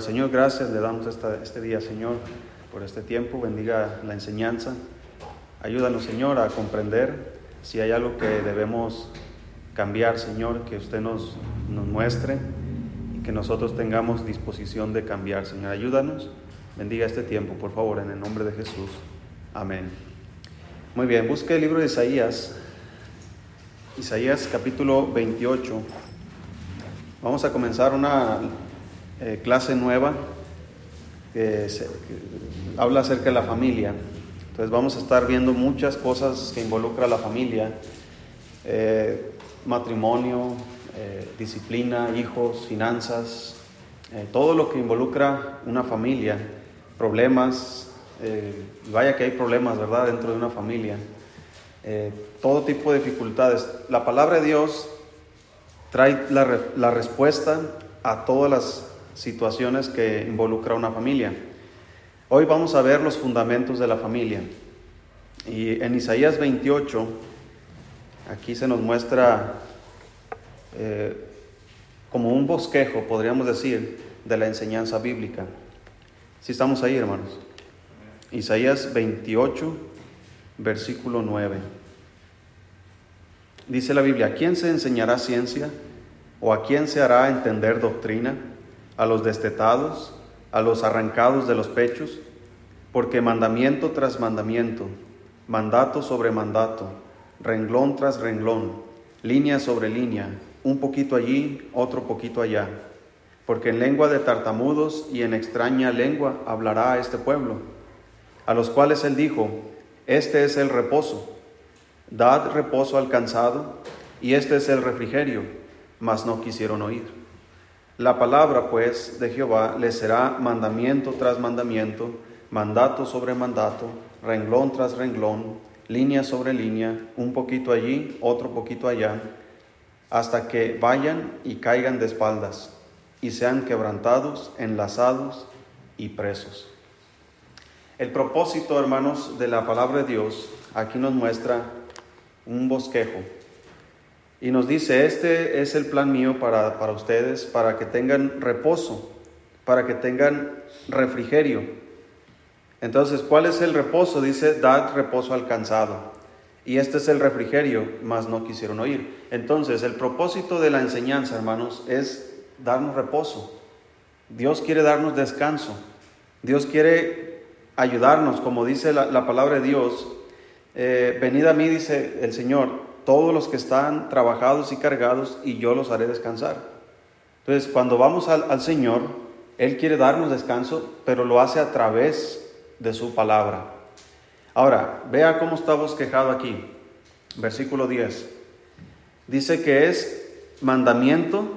Señor, gracias, le damos este día, Señor, por este tiempo, bendiga la enseñanza. Ayúdanos, Señor, a comprender si hay algo que debemos cambiar, Señor, que usted nos, nos muestre y que nosotros tengamos disposición de cambiar, Señor. Ayúdanos, bendiga este tiempo, por favor, en el nombre de Jesús. Amén. Muy bien, busque el libro de Isaías, Isaías capítulo 28. Vamos a comenzar una eh, clase nueva que, habla acerca de la familia. Entonces vamos a estar viendo muchas cosas que involucra la familia, eh, matrimonio, eh, disciplina, hijos, finanzas, todo lo que involucra una familia, problemas, vaya que hay problemas, ¿verdad?, dentro de una familia, todo tipo de dificultades. La palabra de Dios trae la, la respuesta a todas las situaciones que involucra una familia. Hoy vamos a ver los fundamentos de la familia. Y en Isaías 28, aquí se nos muestra eh, como un bosquejo, podríamos decir, de la enseñanza bíblica. Si estamos ahí, hermanos. Isaías 28, versículo 9. Dice la Biblia, ¿a quién se enseñará ciencia o a quién se hará entender doctrina? A los destetados, a los arrancados de los pechos, porque mandamiento tras mandamiento, mandato sobre mandato, renglón tras renglón, línea sobre línea, un poquito allí, otro poquito allá, porque en lengua de tartamudos y en extraña lengua hablará a este pueblo, a los cuales él dijo, este es el reposo, dad reposo al cansado, y este es el refrigerio, mas no quisieron oír. La palabra, pues, de Jehová les será mandamiento tras mandamiento, mandato sobre mandato, renglón tras renglón, línea sobre línea, un poquito allí, otro poquito allá, hasta que vayan y caigan de espaldas y sean quebrantados, enlazados y presos. El propósito, hermanos, de la palabra de Dios aquí nos muestra un bosquejo y nos dice, este es el plan mío para, para ustedes, para que tengan reposo, para que tengan refrigerio. Entonces, ¿cuál es el reposo? Dice, dad reposo al cansado. Y este es el refrigerio, mas no quisieron oír. Entonces, el propósito de la enseñanza, hermanos, es darnos reposo. Dios quiere darnos descanso. Dios quiere ayudarnos, como dice la, palabra de Dios. Eh, venid a mí, dice el Señor, todos los que están trabajados y cargados y yo los haré descansar. Entonces, cuando vamos al, Señor, Él quiere darnos descanso, pero lo hace a través de su palabra. Ahora, vea cómo está bosquejado aquí, versículo 10. Dice que es mandamiento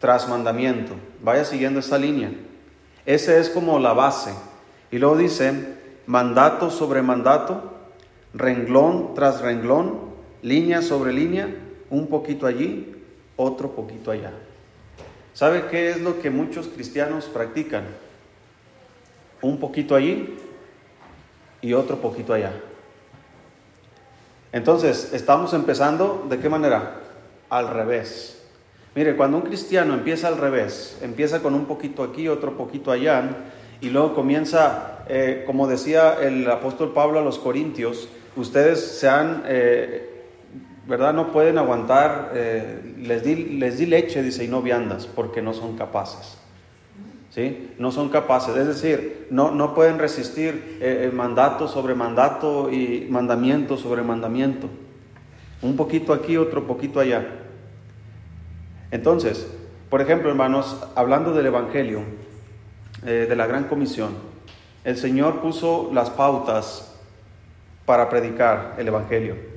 tras mandamiento. Vaya siguiendo esa línea. Ese es como la base. Y luego dice mandato sobre mandato, renglón tras renglón, línea sobre línea, un poquito allí, otro poquito allá. ¿Sabe qué es lo que muchos cristianos practican? Un poquito allí y otro poquito allá. Entonces, estamos empezando de qué manera? Al revés. Mire, cuando un cristiano empieza al revés, empieza con un poquito aquí, otro poquito allá, y luego comienza, eh, como decía el apóstol Pablo a los Corintios, ustedes se han eh, ¿verdad? No pueden aguantar, eh, les, di, les di leche, dice, y no viandas, porque no son capaces. ¿Sí? No son capaces, es decir, no, no pueden resistir eh, mandato sobre mandato y mandamiento sobre mandamiento. Un poquito aquí, otro poquito allá. Entonces, por ejemplo, hermanos, hablando del Evangelio, eh, de la Gran Comisión, el Señor puso las pautas para predicar el Evangelio.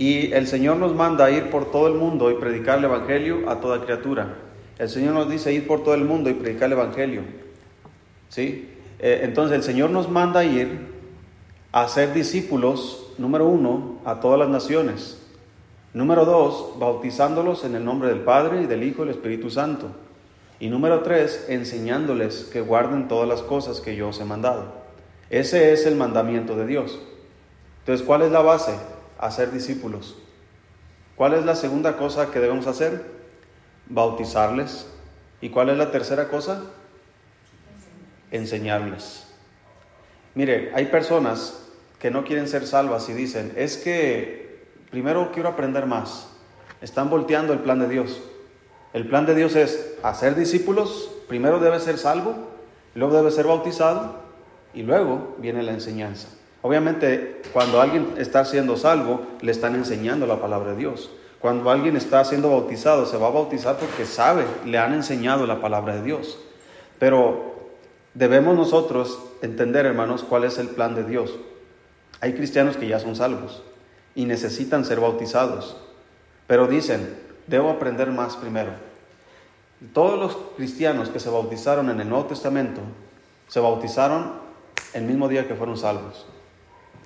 Y el Señor nos manda ir por todo el mundo y predicar el Evangelio a toda criatura. El Señor nos dice ir por todo el mundo y predicar el Evangelio. ¿Sí? Eh, entonces el Señor nos manda ir a ser discípulos, número uno, a todas las naciones. Número dos, bautizándolos en el nombre del Padre y del Hijo y del Espíritu Santo. Y número tres, enseñándoles que guarden todas las cosas que yo os he mandado. Ese es el mandamiento de Dios. Entonces, ¿cuál es la base? Hacer discípulos. ¿Cuál es la segunda cosa que debemos hacer? Bautizarles ¿Y cuál es la tercera cosa? Enseñarles. Mire, hay personas que no quieren ser salvas y dicen, es que primero quiero aprender más. Están volteando el plan de Dios. El plan de Dios es hacer discípulos, primero debe ser salvo, luego debe ser bautizado y luego viene la enseñanza. Obviamente, cuando alguien está siendo salvo, le están enseñando la palabra de Dios. Cuando alguien está siendo bautizado, se va a bautizar porque sabe, le han enseñado la palabra de Dios. Pero debemos nosotros entender, hermanos, cuál es el plan de Dios. Hay cristianos que ya son salvos y necesitan ser bautizados, pero dicen, debo aprender más primero. Todos los cristianos que se bautizaron en el Nuevo Testamento se bautizaron el mismo día que fueron salvos.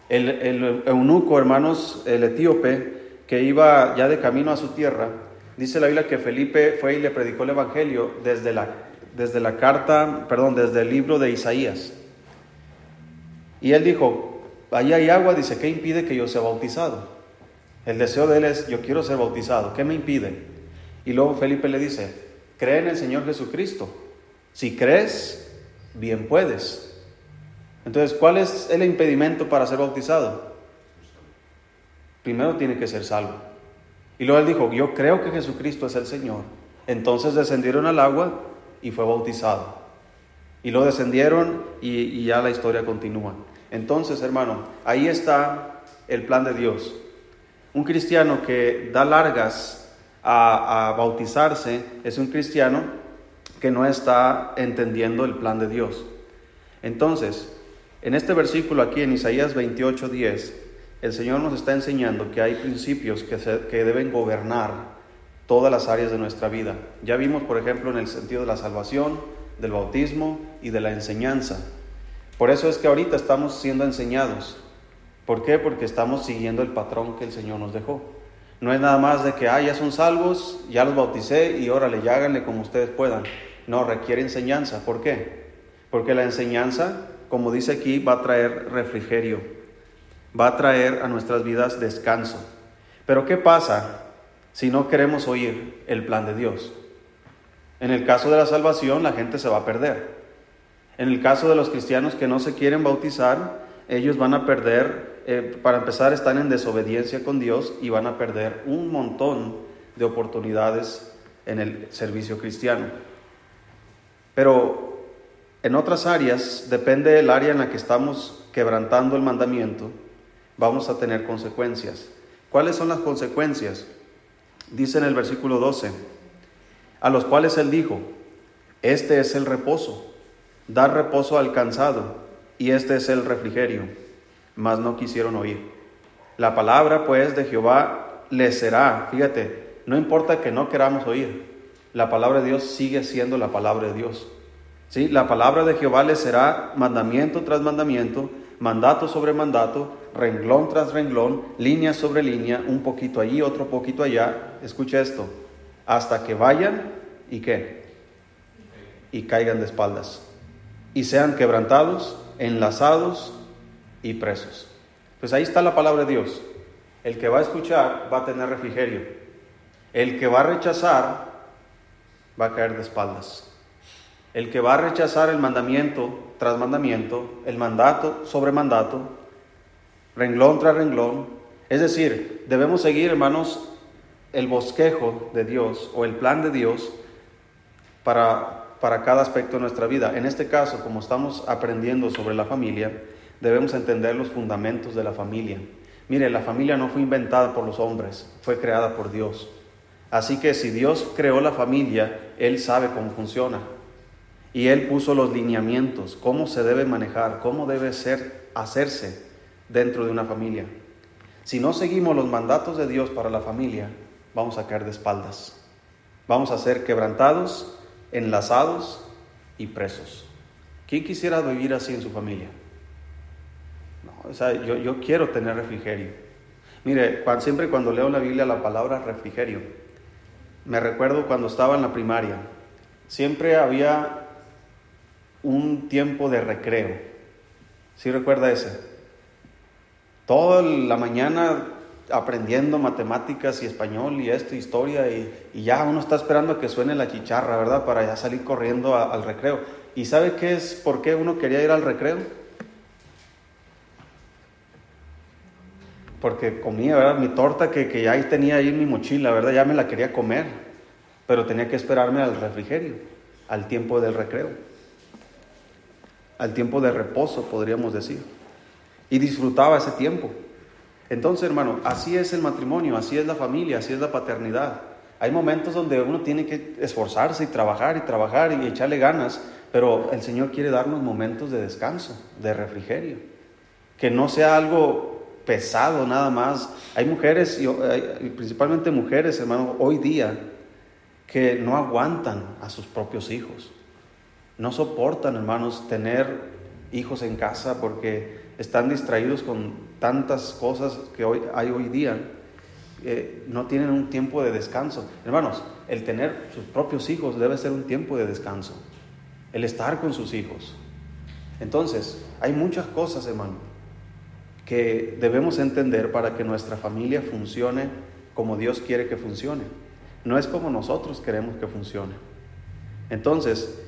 El, eunuco, hermanos, el etíope, que iba ya de camino a su tierra, dice la Biblia que Felipe fue y le predicó el Evangelio desde la, desde la carta, perdón, desde el libro de Isaías. Y él dijo, allí hay agua, dice, ¿qué impide que yo sea bautizado? El deseo de él es, yo quiero ser bautizado, ¿qué me impide? Y luego Felipe le dice, cree en el Señor Jesucristo. Si crees, bien puedes. Entonces, ¿cuál es el impedimento para ser bautizado? primero tiene que ser salvo. Y luego él dijo, yo creo que Jesucristo es el Señor. Entonces descendieron al agua y fue bautizado. Y lo descendieron y, ya la historia continúa. Entonces, hermano, ahí está el plan de Dios. Un cristiano que da largas a, a bautizarse es un cristiano que no está entendiendo el plan de Dios. Entonces, en este versículo aquí en Isaías 28, 10, el Señor nos está enseñando que hay principios que, que deben gobernar todas las áreas de nuestra vida. Ya vimos, por ejemplo, en el sentido de la salvación, del bautismo y de la enseñanza. Por eso es que ahorita estamos siendo enseñados. ¿Por qué? Porque estamos siguiendo el patrón que el Señor nos dejó. No es nada más de que, ah, ya son salvos, ya los bauticé y órale, ya háganle como ustedes puedan. No, requiere enseñanza. ¿Por qué? Porque la enseñanza, como dice aquí, va a traer refrigerio va a traer a nuestras vidas descanso. Pero ¿qué pasa si no queremos oír el plan de Dios? En el caso de la salvación, la gente se va a perder. En el caso de los cristianos que no se quieren bautizar, ellos van a perder, eh, para empezar, están en desobediencia con Dios y van a perder un montón de oportunidades en el servicio cristiano. Pero en otras áreas, depende del área en la que estamos quebrantando el mandamiento, vamos a tener consecuencias. ¿Cuáles son las consecuencias? Dice en el versículo 12, a los cuales él dijo, este es el reposo, dar reposo al cansado, y este es el refrigerio, mas no quisieron oír. La palabra pues de Jehová les será, fíjate, no importa que no queramos oír, la palabra de Dios sigue siendo la palabra de Dios. ¿Sí? La palabra de Jehová les será mandamiento tras mandamiento, mandato sobre mandato, renglón tras renglón, línea sobre línea, un poquito allí, otro poquito allá. Escucha esto, hasta que vayan y qué? Y caigan de espaldas. Y sean quebrantados, enlazados y presos. Pues ahí está la palabra de Dios. El que va a escuchar va a tener refrigerio. El que va a rechazar va a caer de espaldas. El que va a rechazar el mandamiento tras mandamiento, el mandato sobre mandato, renglón tras renglón. Es decir, debemos seguir, hermanos, el bosquejo de Dios o el plan de Dios para, para cada aspecto de nuestra vida. En este caso, como estamos aprendiendo sobre la familia, debemos entender los fundamentos de la familia. Mire, la familia no fue inventada por los hombres, fue creada por Dios. Así que si Dios creó la familia, Él sabe cómo funciona. Y Él puso los lineamientos, cómo se debe manejar, cómo debe ser, hacerse dentro de una familia. Si no seguimos los mandatos de Dios para la familia, vamos a caer de espaldas. Vamos a ser quebrantados, enlazados y presos. ¿Quién quisiera vivir así en su familia? No, o sea, yo, yo, quiero tener refrigerio. Mire, siempre cuando leo la Biblia la palabra refrigerio, me recuerdo cuando estaba en la primaria, siempre había un tiempo de recreo. ¿Sí recuerda ese? Toda la mañana aprendiendo matemáticas y español y esto, historia, y, ya uno está esperando a que suene la chicharra, ¿verdad? Para ya salir corriendo al recreo. ¿Y sabe qué es por qué uno quería ir al recreo? Porque comía, ¿verdad? Mi torta que, que ya tenía ahí en mi mochila, ¿verdad? Ya me la quería comer, pero tenía que esperarme al refrigerio, al tiempo del recreo, al tiempo de reposo, podríamos decir. Y disfrutaba ese tiempo. Entonces, hermano, así es el matrimonio, así es la familia, así es la paternidad. Hay momentos donde uno tiene que esforzarse y trabajar y trabajar y echarle ganas, pero el Señor quiere darnos momentos de descanso, de refrigerio. Que no sea algo pesado nada más. Hay mujeres, principalmente mujeres, hermano, hoy día, que no aguantan a sus propios hijos. No soportan, hermanos, tener hijos en casa porque están distraídos con tantas cosas que hoy, hay hoy día, eh, no tienen un tiempo de descanso. Hermanos, el tener sus propios hijos debe ser un tiempo de descanso, el estar con sus hijos. Entonces, hay muchas cosas, hermano, que debemos entender para que nuestra familia funcione como Dios quiere que funcione. No es como nosotros queremos que funcione. Entonces,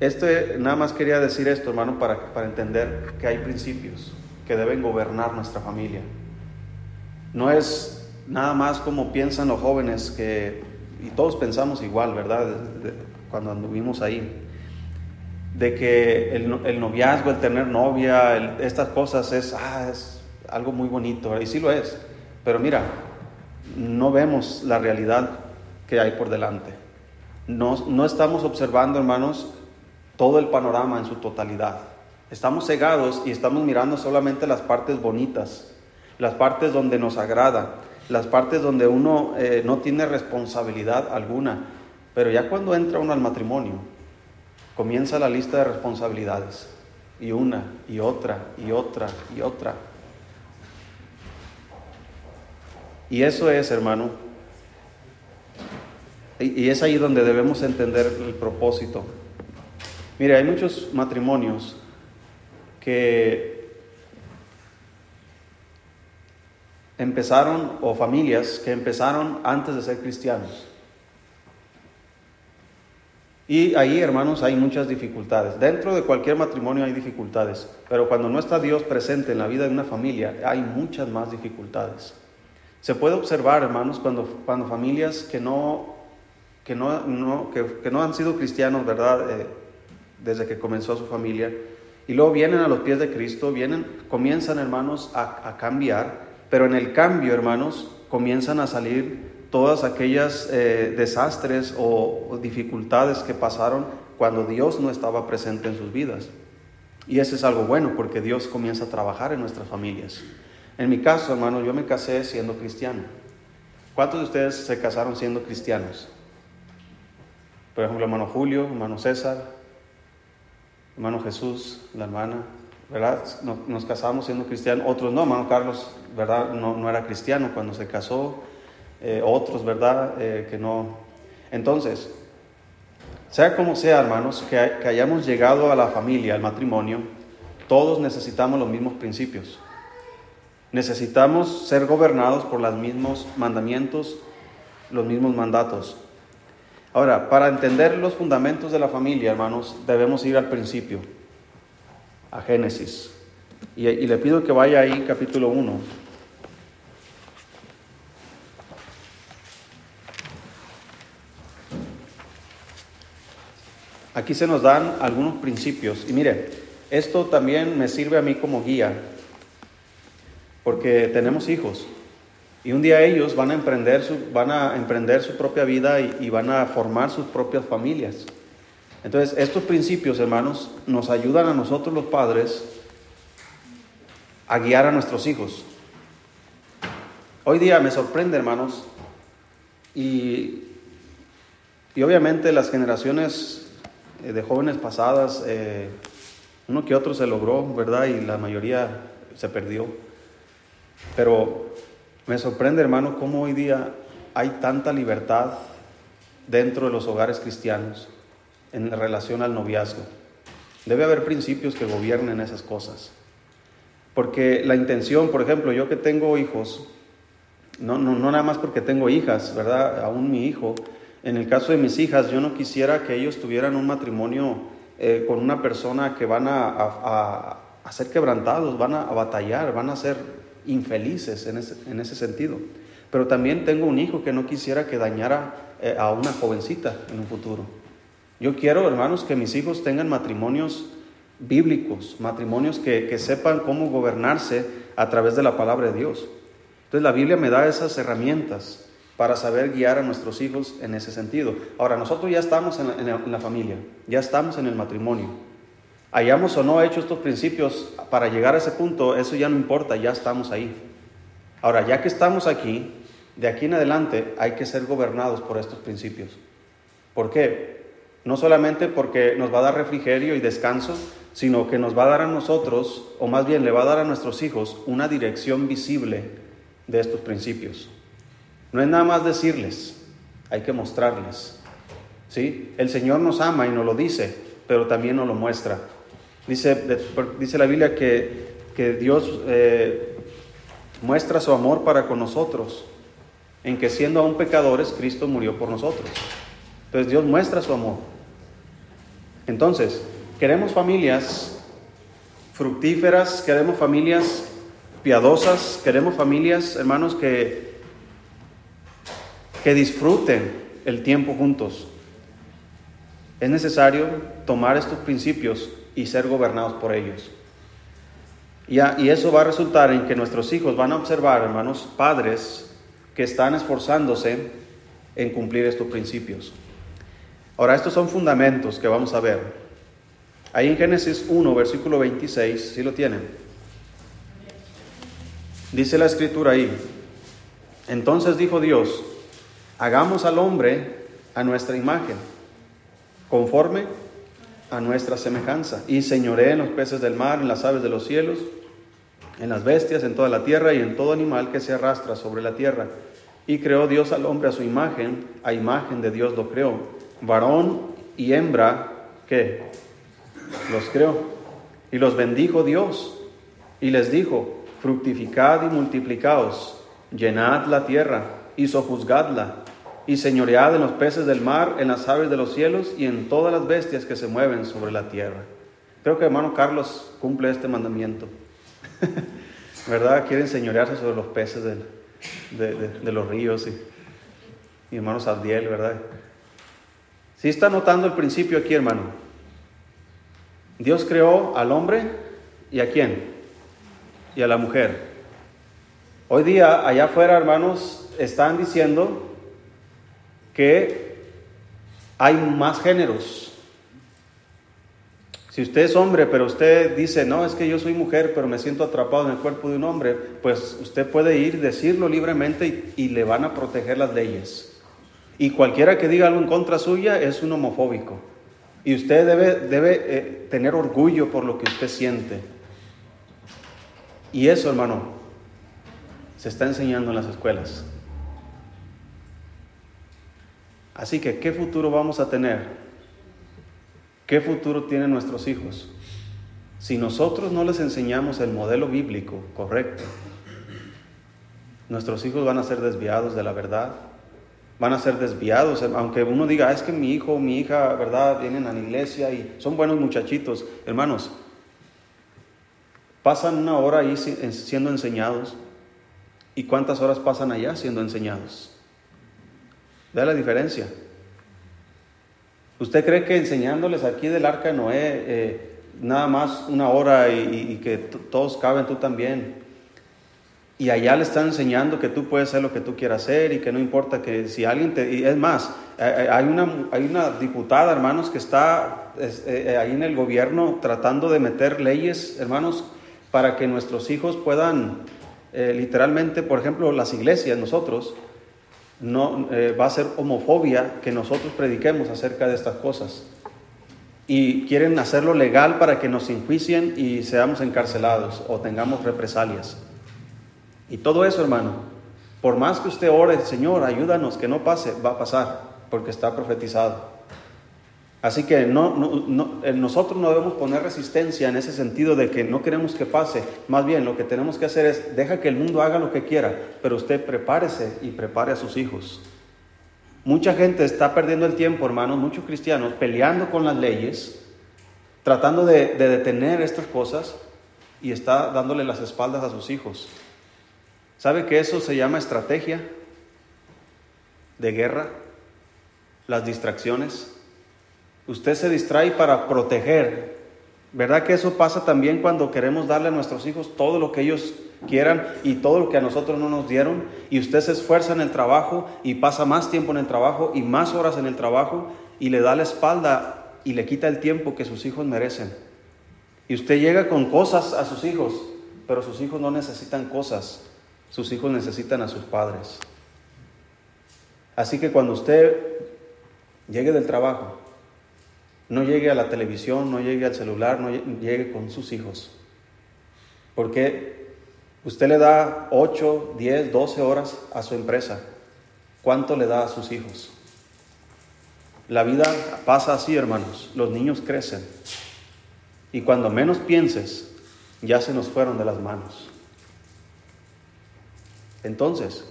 este, nada más quería decir esto, hermano, para, para entender que hay principios que deben gobernar nuestra familia. No es nada más como piensan los jóvenes que, y todos pensamos igual, ¿verdad? cuando anduvimos ahí, de que el, noviazgo, el tener novia, estas cosas es, ah, es algo muy bonito, y sí lo es, pero mira, no vemos la realidad que hay por delante. No, no estamos observando, hermanos, todo el panorama en su totalidad. Estamos cegados y estamos mirando solamente las partes bonitas, las partes donde nos agrada, las partes donde uno eh, no tiene responsabilidad alguna. Pero ya cuando entra uno al matrimonio, comienza la lista de responsabilidades. Y una, y otra, y otra, y otra. Y eso es, hermano, y es ahí donde debemos entender el propósito Mire, hay muchos matrimonios que empezaron, o familias que empezaron antes de ser cristianos. Y ahí, hermanos, hay muchas dificultades. Dentro de cualquier matrimonio hay dificultades, pero cuando no está Dios presente en la vida de una familia, hay muchas más dificultades. Se puede observar, hermanos, cuando, cuando familias que no, que no, que, no han sido cristianos, ¿verdad? Eh, desde que comenzó su familia. Y luego vienen a los pies de Cristo, vienen, comienzan hermanos a, cambiar, pero en el cambio hermanos comienzan a salir todas aquellas eh, desastres o, dificultades que pasaron cuando Dios no estaba presente en sus vidas. Y eso es algo bueno porque Dios comienza a trabajar en nuestras familias. En mi caso, hermano, yo me casé siendo cristiano. ¿Cuántos de ustedes se casaron siendo cristianos? Por ejemplo, hermano Julio, hermano César, hermano Jesús, la hermana, ¿verdad? Nos, casamos siendo cristianos, otros no, hermano Carlos, ¿verdad? No, era cristiano cuando se casó, eh, otros, ¿verdad? Eh, que no. Entonces, sea como sea, hermanos, que, que hayamos llegado a la familia, al matrimonio, todos necesitamos los mismos principios. Necesitamos ser gobernados por los mismos mandamientos, los mismos mandatos. Ahora, para entender los fundamentos de la familia, hermanos, debemos ir al principio, a Génesis. Y, le pido que vaya ahí, capítulo 1. Aquí se nos dan algunos principios. Y mire, esto también me sirve a mí como guía, porque tenemos hijos. Y un día ellos van a emprender su, van a emprender su propia vida y, van a formar sus propias familias. Entonces, estos principios, hermanos, nos ayudan a nosotros los padres a guiar a nuestros hijos. Hoy día me sorprende, hermanos, y, y obviamente las generaciones eh, de jóvenes pasadas, eh, uno que otro se logró, ¿verdad? Y la mayoría se perdió. Pero me sorprende, hermano, cómo hoy día hay tanta libertad dentro de los hogares cristianos en relación al noviazgo. Debe haber principios que gobiernen esas cosas. Porque la intención, por ejemplo, yo que tengo hijos, no, no, no nada más porque tengo hijas, ¿verdad? Aún mi hijo. En el caso de mis hijas, yo no quisiera que ellos tuvieran un matrimonio eh, con una persona que van a, a, ser quebrantados, van a, batallar, van a ser infelices en ese, en ese, sentido. Pero también tengo un hijo que no quisiera que dañara eh, a una jovencita en un futuro. Yo quiero, hermanos, que mis hijos tengan matrimonios bíblicos, matrimonios que, que sepan cómo gobernarse a través de la palabra de Dios. Entonces la Biblia me da esas herramientas para saber guiar a nuestros hijos en ese sentido. Ahora, nosotros ya estamos en la, familia, ya estamos en el matrimonio. Hayamos o no hecho estos principios para llegar a ese punto, eso ya no importa, ya estamos ahí. Ahora, ya que estamos aquí, de aquí en adelante hay que ser gobernados por estos principios. ¿Por qué? No solamente porque nos va a dar refrigerio y descanso, sino que nos va a dar a nosotros, o más bien le va a dar a nuestros hijos, una dirección visible de estos principios. No es nada más decirles, hay que mostrarles. ¿sí? El Señor nos ama y nos lo dice, pero también nos lo muestra. Dice, dice la Biblia que, que Dios eh, muestra su amor para con nosotros, en que siendo aún pecadores, Cristo murió por nosotros. Entonces Dios muestra su amor. Entonces, Queremos familias fructíferas, queremos familias piadosas, queremos familias, hermanos, que, que disfruten el tiempo juntos. Es necesario tomar estos principios y ser gobernados por ellos. Y, y eso va a resultar en que nuestros hijos van a observar, hermanos, padres que están esforzándose en cumplir estos principios. Ahora, estos son fundamentos que vamos a ver. Ahí en Génesis 1, versículo 26, si lo tienen. Dice la escritura ahí, entonces dijo Dios, hagamos al hombre a nuestra imagen, conforme a nuestra semejanza, y señoré en los peces del mar, en las aves de los cielos, en las bestias, en toda la tierra y en todo animal que se arrastra sobre la tierra. Y creó Dios al hombre a su imagen, a imagen de Dios lo creó, varón y hembra, ¿qué? los creó. Y los bendijo Dios y les dijo, fructificad y multiplicaos, llenad la tierra y sojuzgadla, y señoread en los peces del mar, en las aves de los cielos y en todas las bestias que se mueven sobre la tierra. Creo que hermano Carlos cumple este mandamiento. ¿Verdad? Quiere señorearse sobre los peces de, los ríos y, hermano Sabdiel, ¿verdad? Si está notando el principio aquí, hermano. Dios creó al hombre y a quién? Y a la mujer. Hoy día, allá afuera, hermanos, están diciendo que hay más géneros. Si usted es hombre, pero usted dice, no, es que yo soy mujer, pero me siento atrapado en el cuerpo de un hombre, pues usted puede ir, decirlo libremente y, le van a proteger las leyes. Y cualquiera que diga algo en contra suya es un homofóbico. Y usted debe, debe eh, tener orgullo por lo que usted siente. Y eso, hermano, se está enseñando en las escuelas. Así que, ¿qué futuro vamos a tener? ¿Qué futuro tienen nuestros hijos? Si nosotros no les enseñamos el modelo bíblico correcto, nuestros hijos van a ser desviados de la verdad, van a ser desviados, aunque uno diga, ah, es que mi hijo o mi hija, ¿verdad?, vienen a la iglesia y son buenos muchachitos. Hermanos, pasan una hora ahí siendo enseñados y cuántas horas pasan allá siendo enseñados. ¿Ve la diferencia? ¿Usted cree que enseñándoles aquí del arca de Noé eh, nada más una hora y, y que todos caben, tú también? Y allá le están enseñando que tú puedes hacer lo que tú quieras hacer y que no importa que si alguien te... Y es más, eh, eh, hay una, hay una diputada, hermanos, que está eh, ahí en el gobierno tratando de meter leyes, hermanos, para que nuestros hijos puedan, literalmente, por ejemplo, las iglesias, nosotros, no va a ser homofobia que nosotros prediquemos acerca de estas cosas. Y quieren hacerlo legal para que nos enjuicien y seamos encarcelados o tengamos represalias. Y todo eso, hermano, por más que usted ore, Señor, ayúdanos que no pase, va a pasar, porque está profetizado. Así que no, nosotros no debemos poner resistencia en ese sentido de que no queremos que pase. Más bien, lo que tenemos que hacer es, deja que el mundo haga lo que quiera, pero usted prepárese y prepare a sus hijos. Mucha gente está perdiendo el tiempo, hermanos, muchos cristianos, peleando con las leyes, tratando de, de detener estas cosas y está dándole las espaldas a sus hijos. ¿Sabe que eso se llama estrategia de guerra? Las distracciones. Usted se distrae para proteger. ¿Verdad que eso pasa también cuando queremos darle a nuestros hijos todo lo que ellos quieran y todo lo que a nosotros no nos dieron? Y usted se esfuerza en el trabajo y pasa más tiempo en el trabajo y más horas en el trabajo y le da la espalda y le quita el tiempo que sus hijos merecen. Y usted llega con cosas a sus hijos, pero sus hijos no necesitan cosas, sus hijos necesitan a sus padres. Así que cuando usted llegue del trabajo, no llegue a la televisión, no llegue al celular, no llegue con sus hijos. Porque usted le da 8, 10, 12 horas a su empresa. ¿Cuánto le da a sus hijos? La vida pasa así, hermanos. Los niños crecen. Y cuando menos pienses, ya se nos fueron de las manos. Entonces,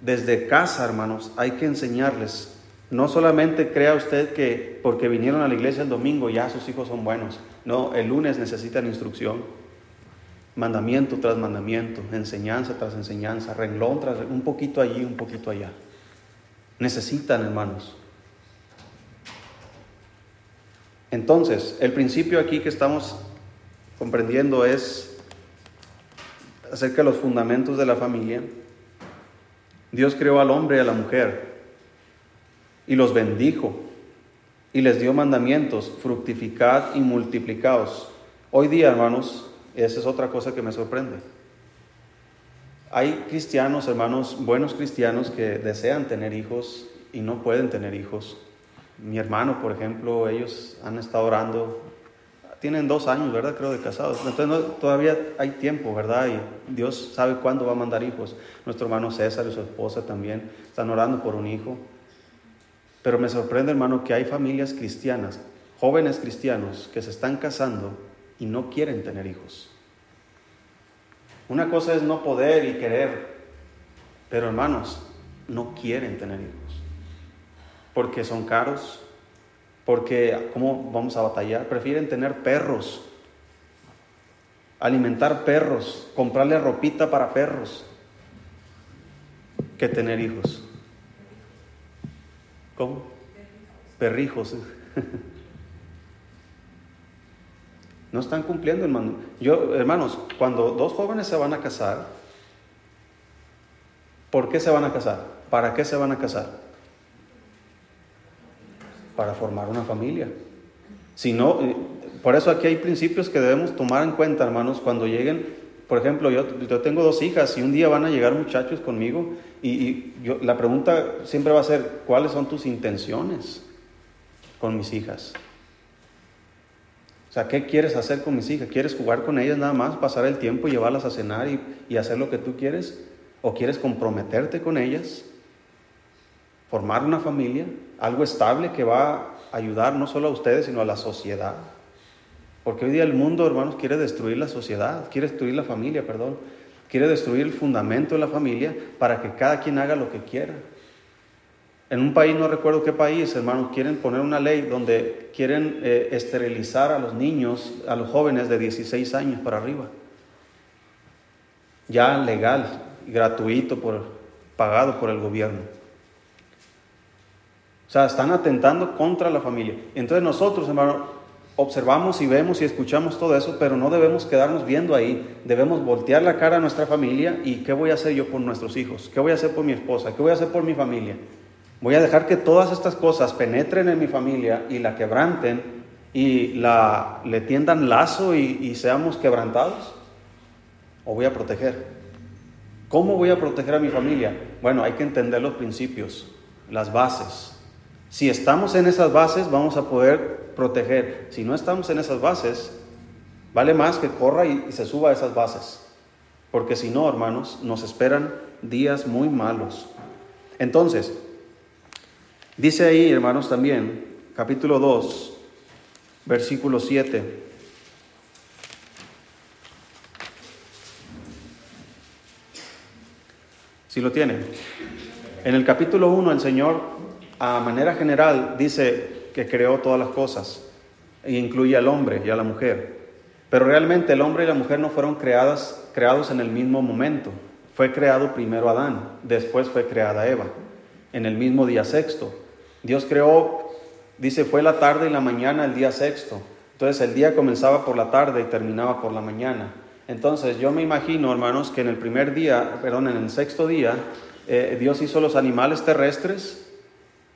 desde casa, hermanos, hay que enseñarles. No solamente crea usted que porque vinieron a la iglesia el domingo ya sus hijos son buenos. No, el lunes necesitan instrucción. Mandamiento tras mandamiento, enseñanza tras enseñanza, renglón tras un poquito allí, un poquito allá. Necesitan, hermanos. Entonces, el principio aquí que estamos comprendiendo es acerca de los fundamentos de la familia. Dios creó al hombre y a la mujer y los bendijo y les dio mandamientos, fructificad y multiplicaos. Hoy día, hermanos, esa es otra cosa que me sorprende. Hay cristianos, hermanos, buenos cristianos que desean tener hijos y no pueden tener hijos mi hermano, por ejemplo, ellos han estado orando, tienen dos años, ¿verdad? Creo de casados. Entonces todavía hay tiempo, ¿verdad? Y Dios sabe cuándo va a mandar hijos. Nuestro hermano César y su esposa también están orando por un hijo. Pero me sorprende, hermano, que hay familias cristianas, jóvenes cristianos, que se están casando y no quieren tener hijos. Una cosa es no poder y querer, pero hermanos, no quieren tener hijos porque son caros, porque ¿cómo vamos a batallar? Prefieren tener perros, alimentar perros, comprarle ropita para perros, que tener hijos. ¿Cómo? Perrijos. No están cumpliendo, hermano. Yo, hermanos, cuando dos jóvenes se van a casar, ¿por qué se van a casar? ¿Para qué se van a casar? para formar una familia. Si no, eh, por eso aquí hay principios que debemos tomar en cuenta, hermanos, cuando lleguen, por ejemplo, yo, yo tengo dos hijas y un día van a llegar muchachos conmigo y, yo, la pregunta siempre va a ser, ¿cuáles son tus intenciones con mis hijas? O sea, ¿qué quieres hacer con mis hijas? ¿Quieres jugar con ellas nada más, pasar el tiempo, llevarlas a cenar y, y hacer lo que tú quieres? ¿O quieres comprometerte con ellas? formar una familia, algo estable que va a ayudar no solo a ustedes, sino a la sociedad. Porque hoy día el mundo, hermanos, quiere destruir la sociedad, quiere destruir la familia, perdón, quiere destruir el fundamento de la familia para que cada quien haga lo que quiera. En un país, no recuerdo qué país, hermanos, quieren poner una ley donde quieren eh, esterilizar a los niños, a los jóvenes de 16 años para arriba. Ya legal, gratuito, por, pagado por el gobierno. O sea, están atentando contra la familia. Entonces nosotros, hermano, observamos y vemos y escuchamos todo eso, pero no debemos quedarnos viendo ahí. Debemos voltear la cara a nuestra familia y qué voy a hacer yo por nuestros hijos, qué voy a hacer por mi esposa, qué voy a hacer por mi familia. Voy a dejar que todas estas cosas penetren en mi familia y la quebranten y la, le tiendan lazo y, y seamos quebrantados. ¿O voy a proteger? ¿Cómo voy a proteger a mi familia? Bueno, hay que entender los principios, las bases. Si estamos en esas bases, vamos a poder proteger. Si no estamos en esas bases, vale más que corra y, se suba a esas bases. Porque si no, hermanos, nos esperan días muy malos. Entonces, dice ahí, hermanos, también, capítulo 2, versículo 7. Si lo tienen. En el capítulo 1 el Señor, a manera general, dice que creó todas las cosas e incluye al hombre y a la mujer. Pero realmente el hombre y la mujer no fueron creadas, creados en el mismo momento. Fue creado primero Adán, después fue creada Eva, en el mismo día sexto. Dios creó, dice, fue la tarde y la mañana el día sexto. Entonces el día comenzaba por la tarde y terminaba por la mañana. Entonces yo me imagino, hermanos, que en el primer día, perdón, en el sexto día, eh, Dios hizo los animales terrestres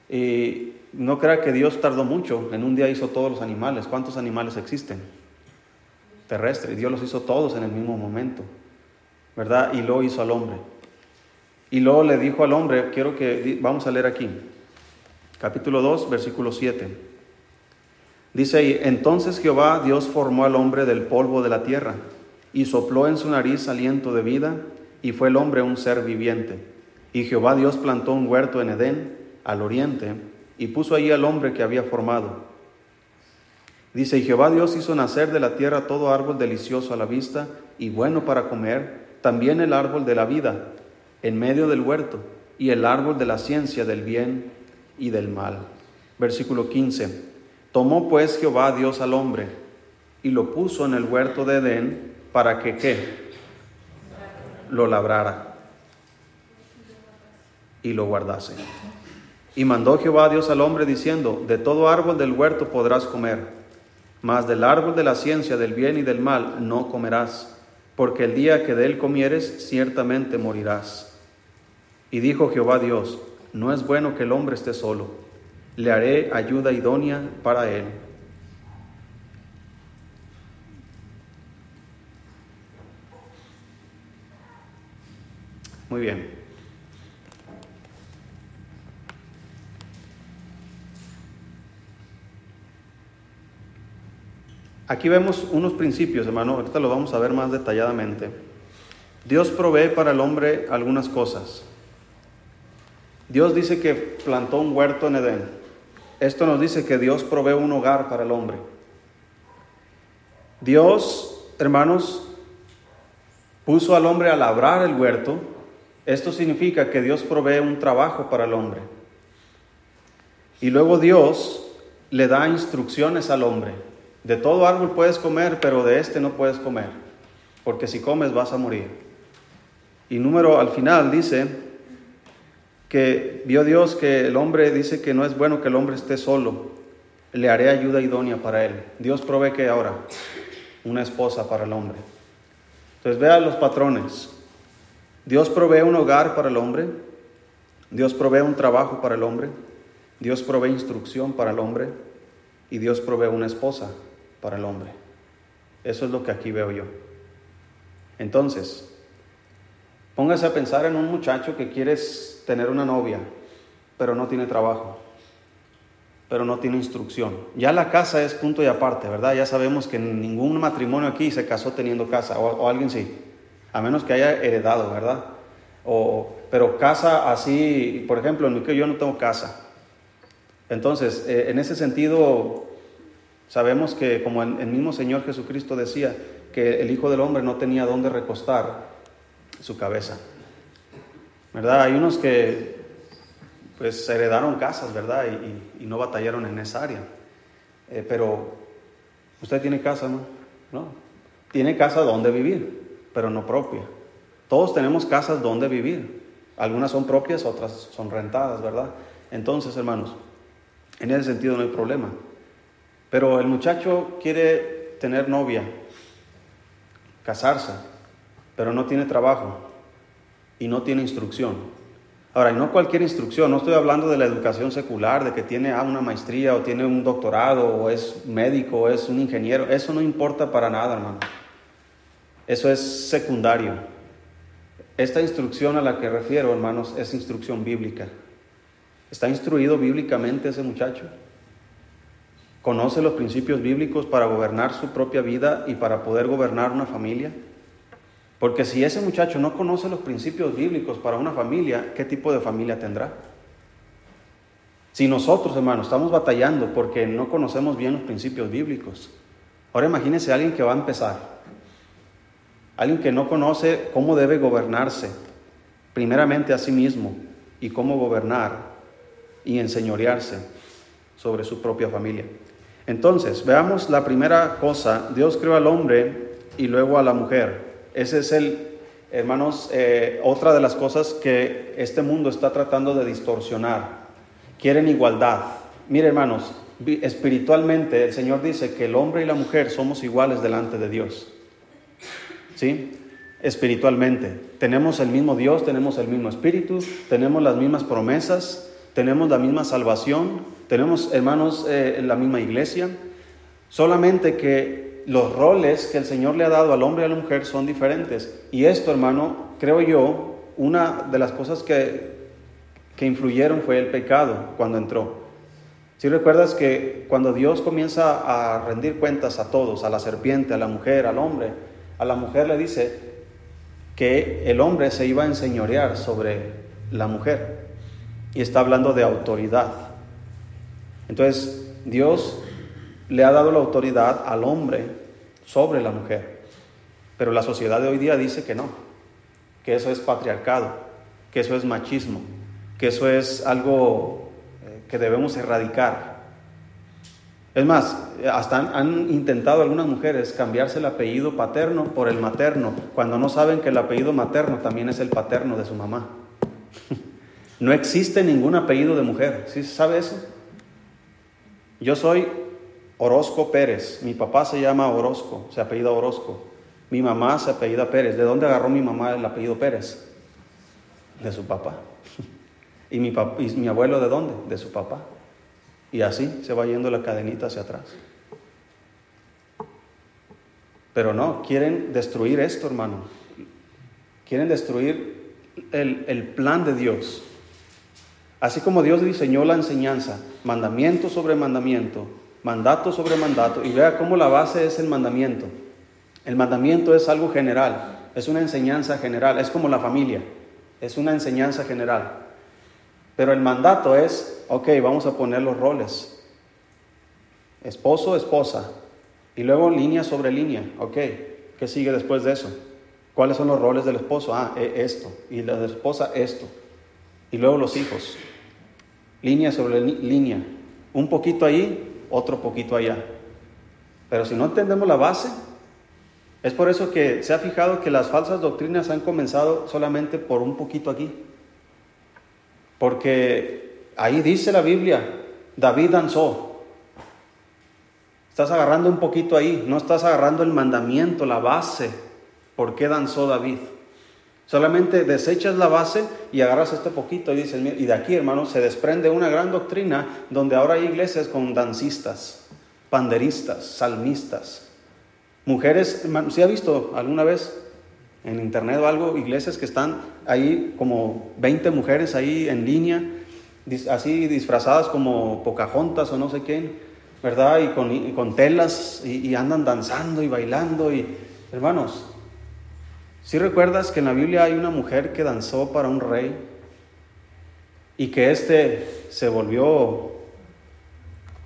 y no crea que Dios tardó mucho, en un día hizo todos los animales. ¿Cuántos animales existen? Terrestres. Dios los hizo todos en el mismo momento, ¿verdad? Y lo hizo al hombre. Y luego le dijo al hombre, quiero que, vamos a leer aquí, capítulo 2, versículo 7. Dice ahí, entonces Jehová Dios formó al hombre del polvo de la tierra y sopló en su nariz aliento de vida y fue el hombre un ser viviente. Y Jehová Dios plantó un huerto en Edén, al oriente, y puso allí al hombre que había formado. Dice, y Jehová Dios hizo nacer de la tierra todo árbol delicioso a la vista y bueno para comer, también el árbol de la vida en medio del huerto, y el árbol de la ciencia del bien y del mal. Versículo 15. Tomó pues Jehová Dios al hombre y lo puso en el huerto de Edén para que qué? Lo labrara y lo guardase. Y mandó Jehová Dios al hombre diciendo, de todo árbol del huerto podrás comer, mas del árbol de la ciencia del bien y del mal no comerás, porque el día que de él comieres ciertamente morirás. Y dijo Jehová Dios, no es bueno que el hombre esté solo, le haré ayuda idónea para él. Muy bien. Aquí vemos unos principios, hermano, ahorita lo vamos a ver más detalladamente. Dios provee para el hombre algunas cosas. Dios dice que plantó un huerto en Edén. Esto nos dice que Dios provee un hogar para el hombre. Dios, hermanos, puso al hombre a labrar el huerto. Esto significa que Dios provee un trabajo para el hombre. Y luego Dios le da instrucciones al hombre. De todo árbol puedes comer, pero de este no puedes comer, porque si comes vas a morir. Y número al final dice que vio Dios que el hombre dice que no es bueno que el hombre esté solo, le haré ayuda idónea para él. Dios provee que ahora una esposa para el hombre. Entonces vea los patrones. Dios provee un hogar para el hombre, Dios provee un trabajo para el hombre, Dios provee instrucción para el hombre y Dios provee una esposa para el hombre. Eso es lo que aquí veo yo. Entonces, póngase a pensar en un muchacho que quiere tener una novia, pero no tiene trabajo, pero no tiene instrucción. Ya la casa es punto y aparte, ¿verdad? Ya sabemos que ningún matrimonio aquí se casó teniendo casa, o, alguien sí, a menos que haya heredado, ¿verdad? O, pero casa así, por ejemplo, en mi que yo no tengo casa. Entonces, eh, en ese sentido, Sabemos que, como el mismo Señor Jesucristo decía, que el Hijo del Hombre no tenía dónde recostar su cabeza. ¿Verdad? Hay unos que pues heredaron casas, ¿verdad? Y, no batallaron en esa área. Eh, pero usted tiene casa, ¿no? ¿no? Tiene casa donde vivir, pero no propia. Todos tenemos casas donde vivir. Algunas son propias, otras son rentadas, ¿verdad? Entonces, hermanos, en ese sentido no hay problema. Pero el muchacho quiere tener novia, casarse, pero no tiene trabajo y no tiene instrucción. Ahora, y no cualquier instrucción, no estoy hablando de la educación secular, de que tiene una maestría o tiene un doctorado o es médico o es un ingeniero, eso no importa para nada, hermano. Eso es secundario. Esta instrucción a la que refiero, hermanos, es instrucción bíblica. ¿Está instruido bíblicamente ese muchacho? ¿Conoce los principios bíblicos para gobernar su propia vida y para poder gobernar una familia? Porque si ese muchacho no conoce los principios bíblicos para una familia, ¿qué tipo de familia tendrá? Si nosotros, hermanos, estamos batallando porque no conocemos bien los principios bíblicos, ahora imagínense a alguien que va a empezar, alguien que no conoce cómo debe gobernarse, primeramente a sí mismo, y cómo gobernar y enseñorearse sobre su propia familia. Entonces, veamos la primera cosa, Dios creó al hombre y luego a la mujer. Ese es el, hermanos, eh, otra de las cosas que este mundo está tratando de distorsionar quieren igualdad. Mire, hermanos, espiritualmente el Señor dice que el hombre y la mujer somos iguales delante de Dios. ¿Sí? Espiritualmente. Tenemos el mismo Dios, tenemos el mismo espíritu, tenemos las mismas promesas, tenemos la misma salvación, tenemos, hermanos, eh, la misma iglesia. Solamente que los roles que el Señor le ha dado al hombre y a la mujer son diferentes. Y esto, hermano, creo yo, una de las cosas que que influyeron fue el pecado cuando entró. Si recuerdas que cuando Dios comienza a rendir cuentas a todos, a la serpiente, a la mujer, al hombre, a la mujer le dice que el hombre se iba a enseñorear sobre la mujer. Y está hablando de autoridad. Entonces, Dios le ha dado la autoridad al hombre sobre la mujer. Pero la sociedad de hoy día dice que no, que eso es patriarcado, que eso es machismo, que eso es algo eh, que debemos erradicar. Es más, hasta han, intentado algunas mujeres cambiarse el apellido paterno por el materno, cuando no saben que el apellido materno también es el paterno de su mamá. No existe ningún apellido de mujer, ¿sí sabe eso? Yo soy Orozco Pérez, mi papá se llama Orozco, se apellida Orozco, mi mamá se apellida Pérez. ¿De dónde agarró mi mamá el apellido Pérez? De su papá. ¿Y mi, ¿Y mi abuelo de dónde? De su papá. Y así se va yendo la cadenita hacia atrás. Pero no, quieren destruir esto, hermano. Quieren destruir el, el, plan de Dios. Así como Dios diseñó la enseñanza, mandamiento sobre mandamiento, mandato sobre mandato, y vea cómo la base es el mandamiento. El mandamiento es algo general, es una enseñanza general, es como la familia, es una enseñanza general. Pero el mandato es, ok, vamos a poner los roles. Esposo, esposa. Y luego línea sobre línea. Ok, ¿qué sigue después de eso? ¿Cuáles son los roles del esposo? Ah, e, esto. Y la de esposa, esto. Y luego los hijos. Línea sobre línea. Un poquito ahí, otro poquito allá. Pero si no entendemos la base, es por eso que se ha fijado que las falsas doctrinas han comenzado solamente por un poquito aquí. Porque ahí dice la Biblia, David danzó. Estás agarrando un poquito ahí, no estás agarrando el mandamiento, la base. ¿Por qué danzó David? Solamente desechas la base y agarras este poquito y dices, y de aquí, hermano, se desprende una gran doctrina donde ahora hay iglesias con dancistas, panderistas, salmistas, mujeres, hermano, ¿sí ha visto alguna vez en internet o algo, iglesias que están ahí como 20 mujeres ahí en línea, así disfrazadas como Pocahontas o no sé quién, ¿verdad? Y con, telas y, andan danzando y bailando y hermanos, si recuerdas que en la Biblia hay una mujer que danzó para un rey y que éste se volvió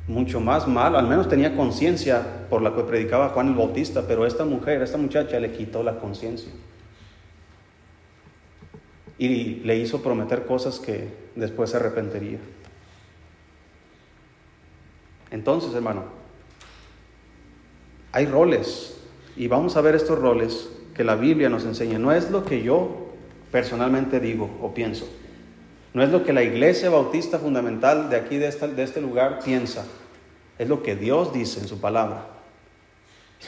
mucho más mal, al menos tenía conciencia por la que predicaba Juan el Bautista, pero esta mujer, esta muchacha le quitó la conciencia y le hizo prometer cosas que después se arrepentiría. Entonces, hermano, hay roles y vamos a ver estos roles que la Biblia nos enseña. No es lo que yo personalmente digo o pienso. No es lo que la iglesia bautista fundamental de aquí, de este, de este lugar, piensa. Es lo que Dios dice en su palabra.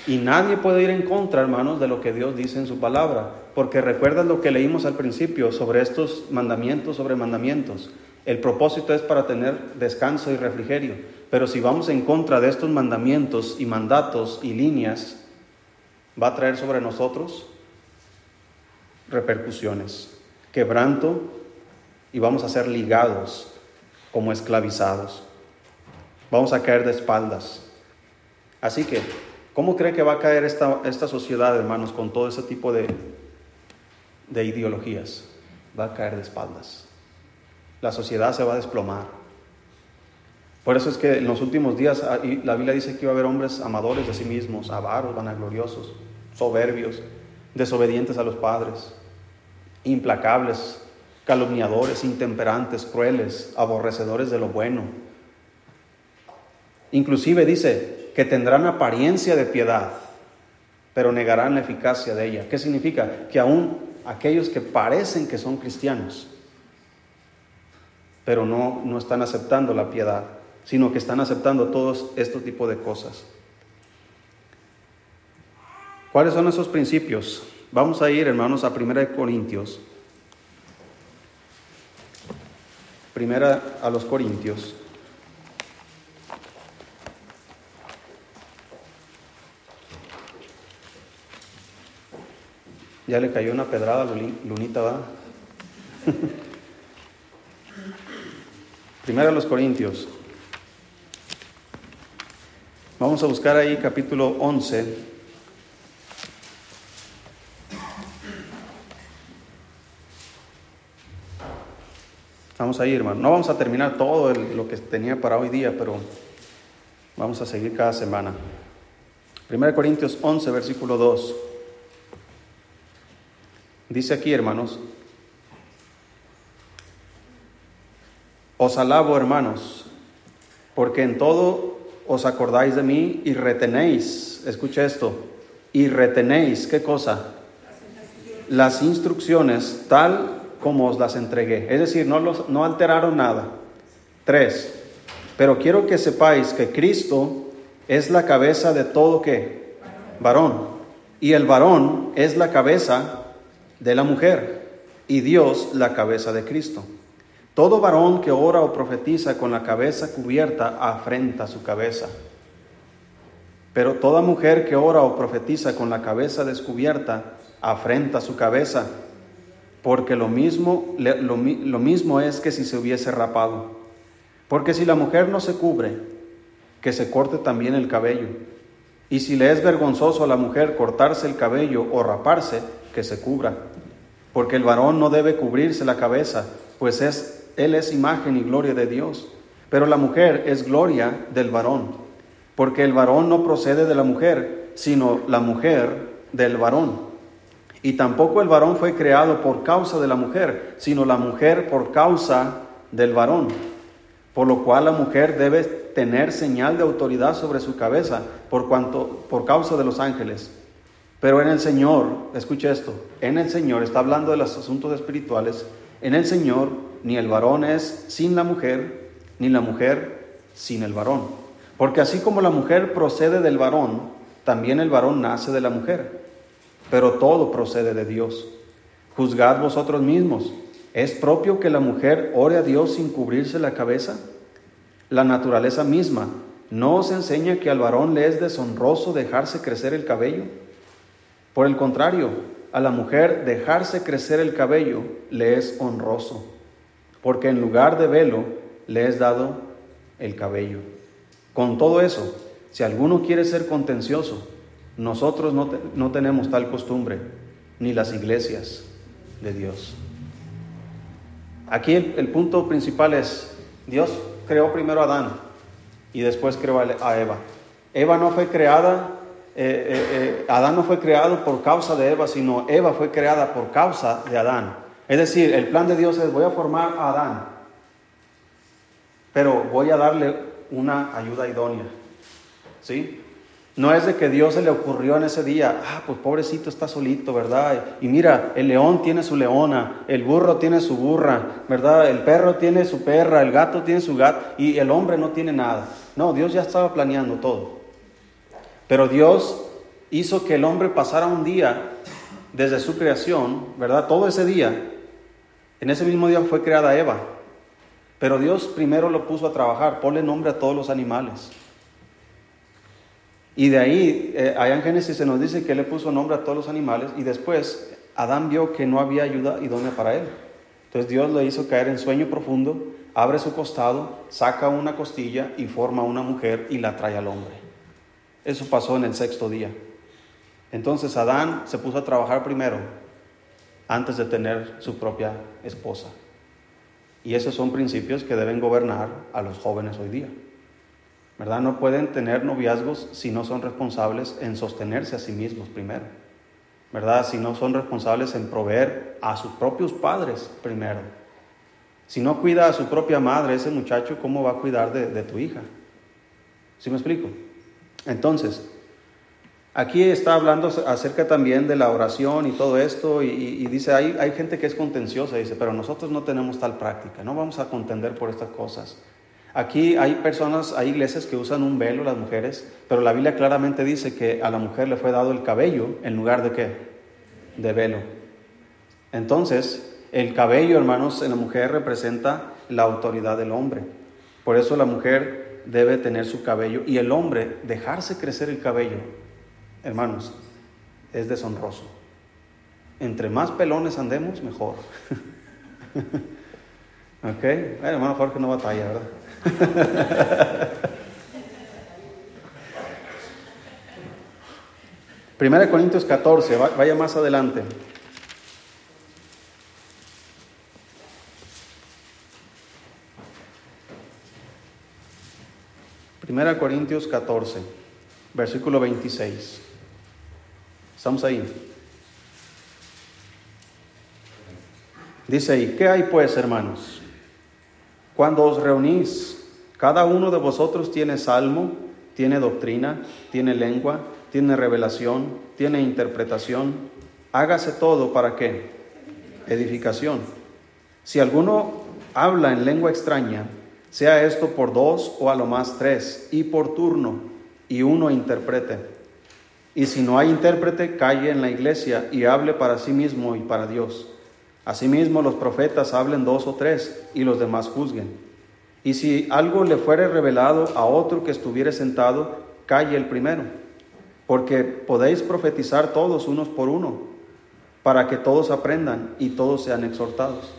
Y nadie puede ir en contra, hermanos, de lo que Dios dice en su palabra, porque recuerdan lo que leímos al principio sobre estos mandamientos sobre mandamientos. El propósito es para tener descanso y refrigerio, pero si vamos en contra de estos mandamientos y mandatos y líneas, va a traer sobre nosotros repercusiones, quebranto y vamos a ser ligados como esclavizados. Vamos a caer de espaldas. Así que ¿Cómo cree que va a caer esta, esta sociedad, hermanos, con todo ese tipo de, de ideologías? Va a caer de espaldas. La sociedad se va a desplomar. Por eso es que en los últimos días ah, la Biblia dice que iba a haber hombres amadores de sí mismos, avaros, vanagloriosos, soberbios, desobedientes a los padres, implacables, calumniadores, intemperantes, crueles, aborrecedores de lo bueno. Inclusive dice que tendrán apariencia de piedad, pero negarán la eficacia de ella. ¿Qué significa? Que aún aquellos que parecen que son cristianos, pero no, no están aceptando la piedad, sino que están aceptando todos estos tipos de cosas. ¿Cuáles son esos principios? Vamos a ir, hermanos, a 1 Corintios. Primera a los Corintios. Ya le cayó una pedrada a Lunita, ¿va? Primera a los Corintios. Vamos a buscar ahí capítulo 11. Vamos a ir, hermano. No vamos a terminar todo lo que tenía para hoy día, pero vamos a seguir cada semana. 1 Corintios 11, versículo 2. Dice aquí, hermanos, os alabo, hermanos, porque en todo os acordáis de mí y retenéis, escucha esto, y retenéis, ¿qué cosa? Las instrucciones tal como os las entregué. Es decir, no, los, no alteraron nada. Tres, pero quiero que sepáis que Cristo es la cabeza de todo que varón, y el varón es la cabeza de la mujer y Dios la cabeza de Cristo. Todo varón que ora o profetiza con la cabeza cubierta afrenta su cabeza. Pero toda mujer que ora o profetiza con la cabeza descubierta afrenta su cabeza, porque lo mismo, lo, lo mismo es que si se hubiese rapado. Porque si la mujer no se cubre, que se corte también el cabello. Y si le es vergonzoso a la mujer cortarse el cabello o raparse, que se cubra. Porque el varón no debe cubrirse la cabeza, pues es, él es imagen y gloria de Dios. Pero la mujer es gloria del varón. Porque el varón no procede de la mujer, sino la mujer del varón. Y tampoco el varón fue creado por causa de la mujer, sino la mujer por causa del varón. Por lo cual la mujer debe tener señal de autoridad sobre su cabeza por cuanto por causa de los ángeles. Pero en el Señor, escuche esto, en el Señor, está hablando de los asuntos espirituales, en el Señor ni el varón es sin la mujer, ni la mujer sin el varón. Porque así como la mujer procede del varón, también el varón nace de la mujer. Pero todo procede de Dios. Juzgad vosotros mismos. ¿Es propio que la mujer ore a Dios sin cubrirse la cabeza? La naturaleza misma no os enseña que al varón le es deshonroso dejarse crecer el cabello por el contrario, a la mujer dejarse crecer el cabello le es honroso, porque en lugar de velo le es dado el cabello. Con todo eso, si alguno quiere ser contencioso, nosotros no, tenemos tal costumbre, ni las iglesias de Dios. Aquí el, el, punto principal es, Dios creó primero a Adán y después creó a Eva. Eva no fue creada eh, eh, eh, Adán no fue creado por causa de Eva, sino Eva fue creada por causa de Adán. Es decir, el plan de Dios es voy a formar a Adán, pero voy a darle una ayuda idónea. ¿Sí? No es de que Dios se le ocurrió en ese día, ah, pues pobrecito está solito, ¿verdad? Y mira, el león tiene su leona, el burro tiene su burra, ¿verdad? El perro tiene su perra, el gato tiene su gato y el hombre no tiene nada. No, Dios ya estaba planeando todo. Pero Dios hizo que el hombre pasara un día desde su creación, ¿verdad? Todo ese día. En ese mismo día fue creada Eva. Pero Dios primero lo puso a trabajar, ponle nombre a todos los animales. Y de ahí, eh, allá en Génesis se nos dice que le puso nombre a todos los animales y después Adán vio que no había ayuda idónea para él. Entonces Dios le hizo caer en sueño profundo, abre su costado, saca una costilla y forma una mujer y la trae al hombre. Eso pasó en el sexto día. Entonces Adán se puso a trabajar primero antes de tener su propia esposa. Y esos son principios que deben gobernar a los jóvenes hoy día. ¿verdad? No pueden tener noviazgos si no son responsables en sostenerse a sí mismos primero, ¿verdad? Si no son responsables en proveer a sus propios padres primero. Si no cuida a su propia madre, ese muchacho, ¿cómo va a cuidar de, tu hija? ¿Sí me explico? Entonces, aquí está hablando acerca también de la oración y todo esto, y, dice, hay, hay gente que es contenciosa, dice, pero nosotros no tenemos tal práctica, no vamos a contender por estas cosas. Aquí hay personas, hay iglesias que usan un velo, las mujeres, pero la Biblia claramente dice que a la mujer le fue dado el cabello en lugar de qué? De velo. Entonces, el cabello, hermanos, en la mujer representa la autoridad del hombre. Por eso la mujer debe tener su cabello y el hombre dejarse crecer el cabello, hermanos, es deshonroso. Entre más pelones andemos, mejor. ¿Ok? Bueno, hermano Jorge no batalla, ¿verdad? Primera Corintios 14, vaya más adelante. Primera Corintios 14, versículo 26. Estamos ahí. Dice ahí, ¿qué hay pues, hermanos? Cuando os reunís, cada uno de vosotros tiene salmo, tiene doctrina, tiene lengua, tiene revelación, tiene interpretación. Hágase todo para qué? Edificación. Si alguno habla en lengua extraña, sea esto por dos o a lo más tres, y por turno, y uno interprete. Y si no hay intérprete, calle en la iglesia y hable para sí mismo y para Dios. Asimismo los profetas hablen dos o tres y los demás juzguen. Y si algo le fuere revelado a otro que estuviere sentado, calle el primero, porque podéis profetizar todos unos por uno, para que todos aprendan y todos sean exhortados.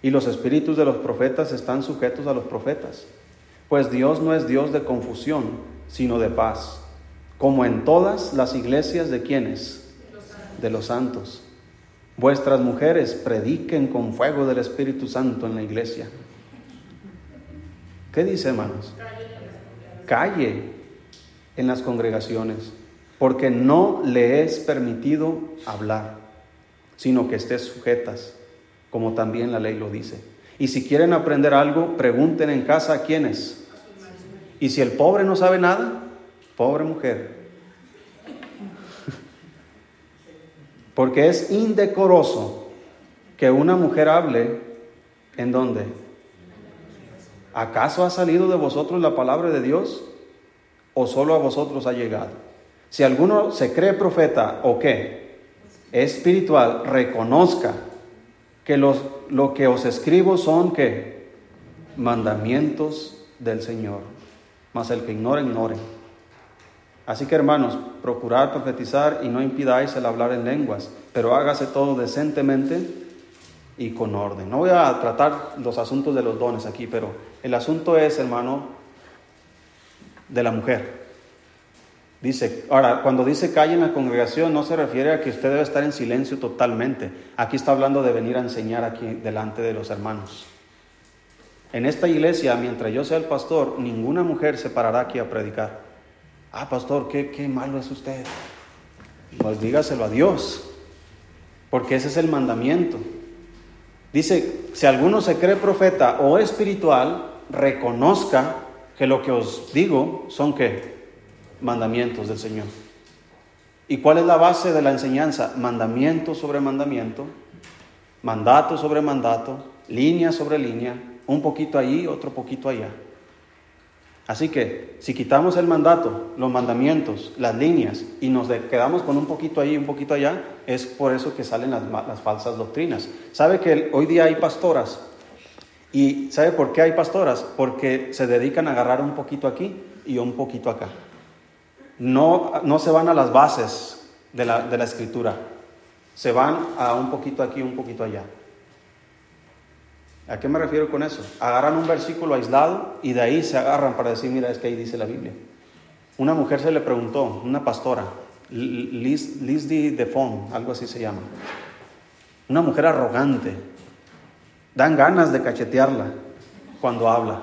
Y los espíritus de los profetas están sujetos a los profetas, pues Dios no es Dios de confusión, sino de paz, como en todas las iglesias de quienes? De los santos. Vuestras mujeres prediquen con fuego del Espíritu Santo en la iglesia. ¿Qué dice, hermanos? Calle en las congregaciones, porque no le es permitido hablar, sino que estés sujetas, como también la ley lo dice. Y si quieren aprender algo, pregunten en casa a quiénes. Y si el pobre no sabe nada, pobre mujer, Porque es indecoroso que una mujer hable en dónde. ¿Acaso ha salido de vosotros la palabra de Dios o solo a vosotros ha llegado? Si alguno se cree profeta o qué, espiritual, reconozca que los, lo que os escribo son que mandamientos del Señor. Mas el que ignore, ignore. Así que hermanos, procurad profetizar y no impidáis el hablar en lenguas, pero hágase todo decentemente y con orden. No voy a tratar los asuntos de los dones aquí, pero el asunto es, hermano, de la mujer. Dice, ahora, cuando dice calle en la congregación, no se refiere a que usted debe estar en silencio totalmente. Aquí está hablando de venir a enseñar aquí delante de los hermanos. En esta iglesia, mientras yo sea el pastor, ninguna mujer se parará aquí a predicar. Ah, pastor, qué, qué malo es usted. Pues dígaselo a Dios, porque ese es el mandamiento. Dice, si alguno se cree profeta o espiritual, reconozca que lo que os digo son que mandamientos del Señor. ¿Y cuál es la base de la enseñanza? Mandamiento sobre mandamiento, mandato sobre mandato, línea sobre línea, un poquito allí, otro poquito allá. Así que si quitamos el mandato, los mandamientos, las líneas y nos quedamos con un poquito ahí, un poquito allá, es por eso que salen las, falsas doctrinas. ¿Sabe que hoy día hay pastoras? ¿Y sabe por qué hay pastoras? Porque se dedican a agarrar un poquito aquí y un poquito acá. No, no se van a las bases de la, de la escritura, se van a un poquito aquí, un poquito allá. ¿A qué me refiero con eso? Agarran un versículo aislado y de ahí se agarran para decir, mira, es que ahí dice la Biblia. Una mujer se le preguntó, una pastora, Liz, Liz de Fon, algo así se llama. Una mujer arrogante. Dan ganas de cachetearla cuando habla.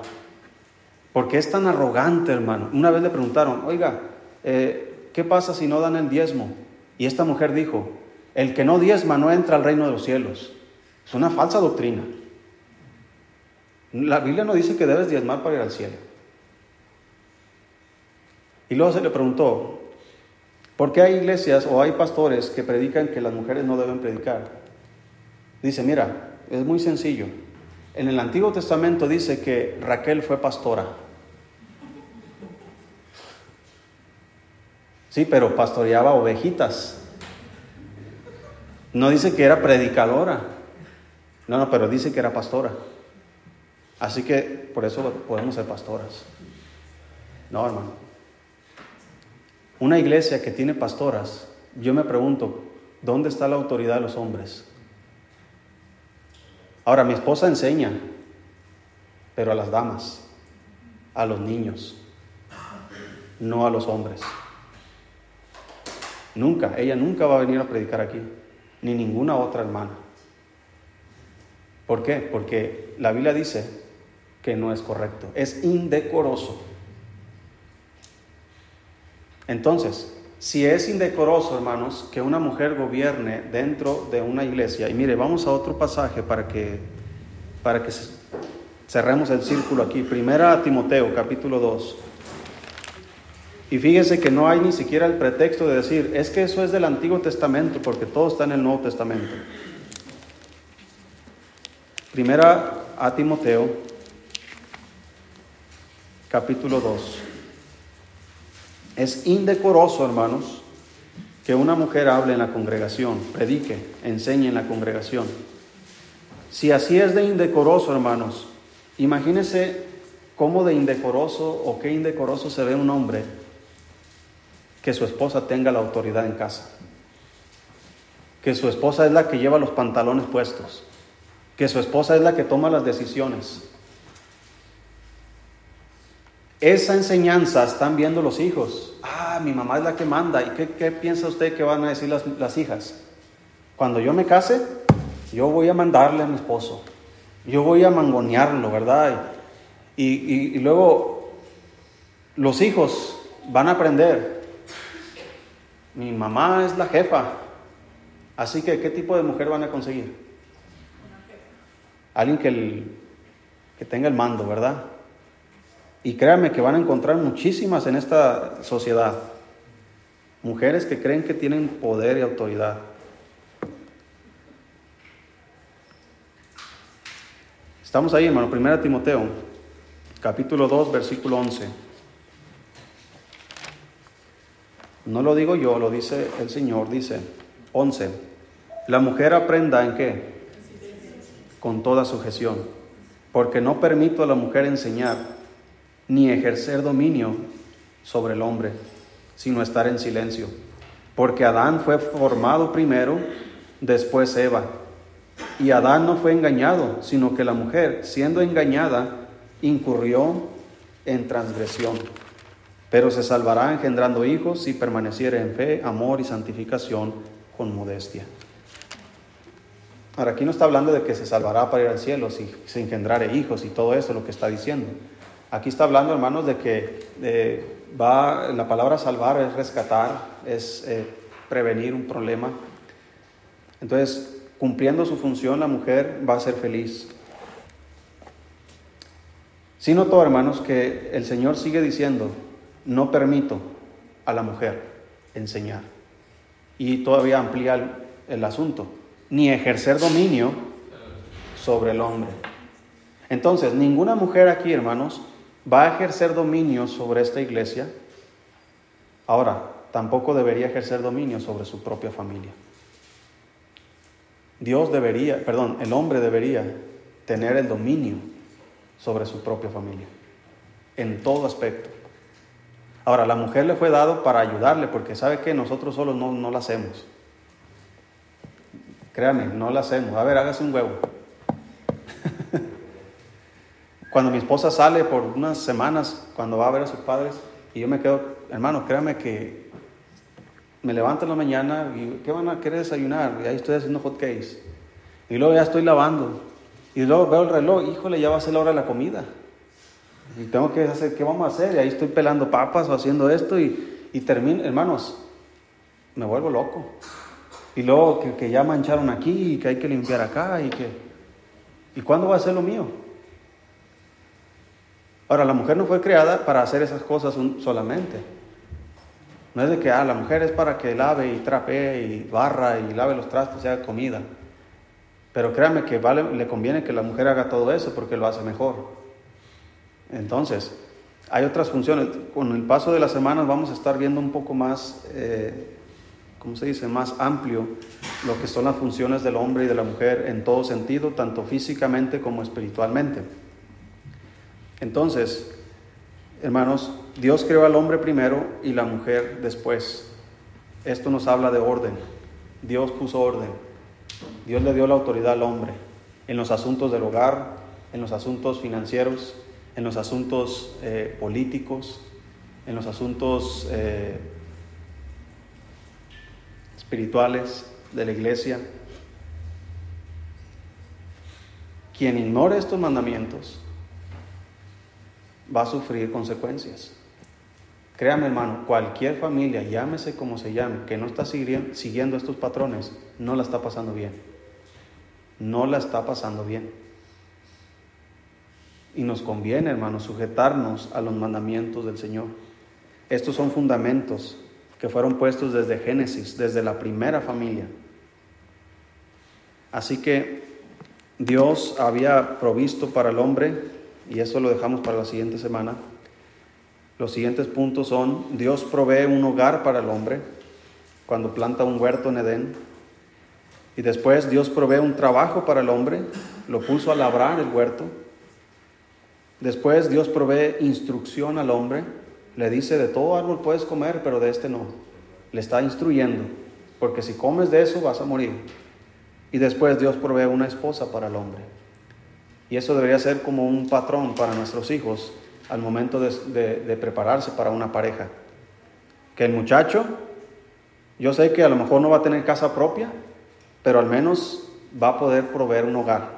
¿Por qué es tan arrogante, hermano? Una vez le preguntaron, oiga, eh, ¿qué pasa si no dan el diezmo? Y esta mujer dijo, el que no diezma no entra al reino de los cielos. Es una falsa doctrina. La Biblia no dice que debes diezmar para ir al cielo. Y luego se le preguntó, ¿por qué hay iglesias o hay pastores que predican que las mujeres no deben predicar? Dice, mira, es muy sencillo. En el Antiguo Testamento dice que Raquel fue pastora. Sí, pero pastoreaba ovejitas. No dice que era predicadora. No, no, pero dice que era pastora. Así que por eso podemos ser pastoras. No, hermano. Una iglesia que tiene pastoras, yo me pregunto, ¿dónde está la autoridad de los hombres? Ahora, mi esposa enseña, pero a las damas, a los niños, no a los hombres. Nunca, ella nunca va a venir a predicar aquí, ni ninguna otra hermana. ¿Por qué? Porque la Biblia dice que no es correcto, es indecoroso. Entonces, si es indecoroso, hermanos, que una mujer gobierne dentro de una iglesia, y mire, vamos a otro pasaje para que, para que cerremos el círculo aquí. Primera Timoteo, capítulo 2. Y fíjese que no hay ni siquiera el pretexto de decir, es que eso es del Antiguo Testamento, porque todo está en el Nuevo Testamento. Primera a Timoteo, capítulo 2. Es indecoroso, hermanos, que una mujer hable en la congregación, predique, enseñe en la congregación. Si así es de indecoroso, hermanos, imagínense cómo de indecoroso o qué indecoroso se ve un hombre que su esposa tenga la autoridad en casa, que su esposa es la que lleva los pantalones puestos, que su esposa es la que toma las decisiones. Esa enseñanza están viendo los hijos. Ah, mi mamá es la que manda. ¿Y qué, piensa usted que van a decir las, hijas? Cuando yo me case, yo voy a mandarle a mi esposo. Yo voy a mangonearlo, ¿verdad? y luego los hijos van a aprender mi mamá es la jefa. Así que, ¿qué tipo de mujer van a conseguir? Alguien que, que tenga el mando, ¿verdad? Y créanme que van a encontrar muchísimas en esta sociedad. Mujeres que creen que tienen poder y autoridad. Estamos ahí, hermano. Primera Timoteo, capítulo 2, versículo 11. No lo digo yo, lo dice el Señor, dice 11. La mujer aprenda en qué? Con toda sujeción, porque no permito a la mujer enseñar ni ejercer dominio sobre el hombre, sino estar en silencio. Porque Adán fue formado primero, después Eva. Y Adán no fue engañado, sino que la mujer, siendo engañada, incurrió en transgresión pero se salvará engendrando hijos si permaneciere en fe, amor y santificación con modestia. Ahora, aquí no está hablando de que se salvará para ir al cielo si se engendrare hijos y todo eso, lo que está diciendo. Aquí está hablando, hermanos, de que va, la palabra salvar es rescatar, es eh, prevenir un problema. Entonces, cumpliendo su función, la mujer va a ser feliz. Si notó, hermanos, que el Señor sigue diciendo, no permito a la mujer enseñar. Y todavía amplía el, asunto, ni ejercer dominio sobre el hombre. Entonces, ninguna mujer aquí, hermanos, va a ejercer dominio sobre esta iglesia. Ahora, tampoco debería ejercer dominio sobre su propia familia. Dios debería, perdón, el hombre debería tener el dominio sobre su propia familia, en todo aspecto. Ahora, la mujer le fue dado para ayudarle, porque sabe que nosotros solos no, no la hacemos. Créame, no la hacemos. A ver, hágase un huevo. cuando mi esposa sale por unas semanas, cuando va a ver a sus padres, y yo me quedo, hermano, créame que me levanto en la mañana y ¿qué van a querer desayunar? Y ahí estoy haciendo hot cakes. Y luego ya estoy lavando. Y luego veo el reloj, híjole, ya va a ser la hora de la comida. Y tengo que hacer, ¿qué vamos a hacer? Y ahí estoy pelando papas o haciendo esto y, y termino, hermanos, me vuelvo loco. Y luego que, que, ya mancharon aquí y que hay que limpiar acá y que... ¿Y cuándo va a ser lo mío? Ahora, la mujer no fue creada para hacer esas cosas solamente. No es de que ah, la mujer es para que lave y trapee y barra y lave los trastos y haga comida. Pero créame que vale, le conviene que la mujer haga todo eso porque lo hace mejor. Entonces, hay otras funciones. Con el paso de las semanas vamos a estar viendo un poco más, eh, ¿cómo se dice?, más amplio lo que son las funciones del hombre y de la mujer en todo sentido, tanto físicamente como espiritualmente. Entonces, hermanos, Dios creó al hombre primero y la mujer después. Esto nos habla de orden. Dios puso orden. Dios le dio la autoridad al hombre en los asuntos del hogar, en los asuntos financieros, en los asuntos eh, políticos, en los asuntos eh, espirituales de la iglesia. Quien ignore estos mandamientos va a sufrir consecuencias. Créame hermano, cualquier familia, llámese como se llame, que no está siguiendo estos patrones, no la está pasando bien. No la está pasando bien. Y nos conviene, hermano, sujetarnos a los mandamientos del Señor. Estos son fundamentos que fueron puestos desde Génesis, desde la primera familia. Así que Dios había provisto para el hombre y eso lo dejamos para la siguiente semana. Los siguientes puntos son, Dios provee un hogar para el hombre cuando planta un huerto en Edén. Y después Dios provee un trabajo para el hombre, lo puso a labrar el huerto. Después Dios provee instrucción al hombre, le dice, de todo árbol puedes comer, pero de este no. Le está instruyendo, porque si comes de eso vas a morir. Y después Dios provee una esposa para el hombre. Y eso debería ser como un patrón para nuestros hijos al momento de, prepararse para una pareja. Que el muchacho, yo sé que a lo mejor no va a tener casa propia, pero al menos va a poder proveer un hogar.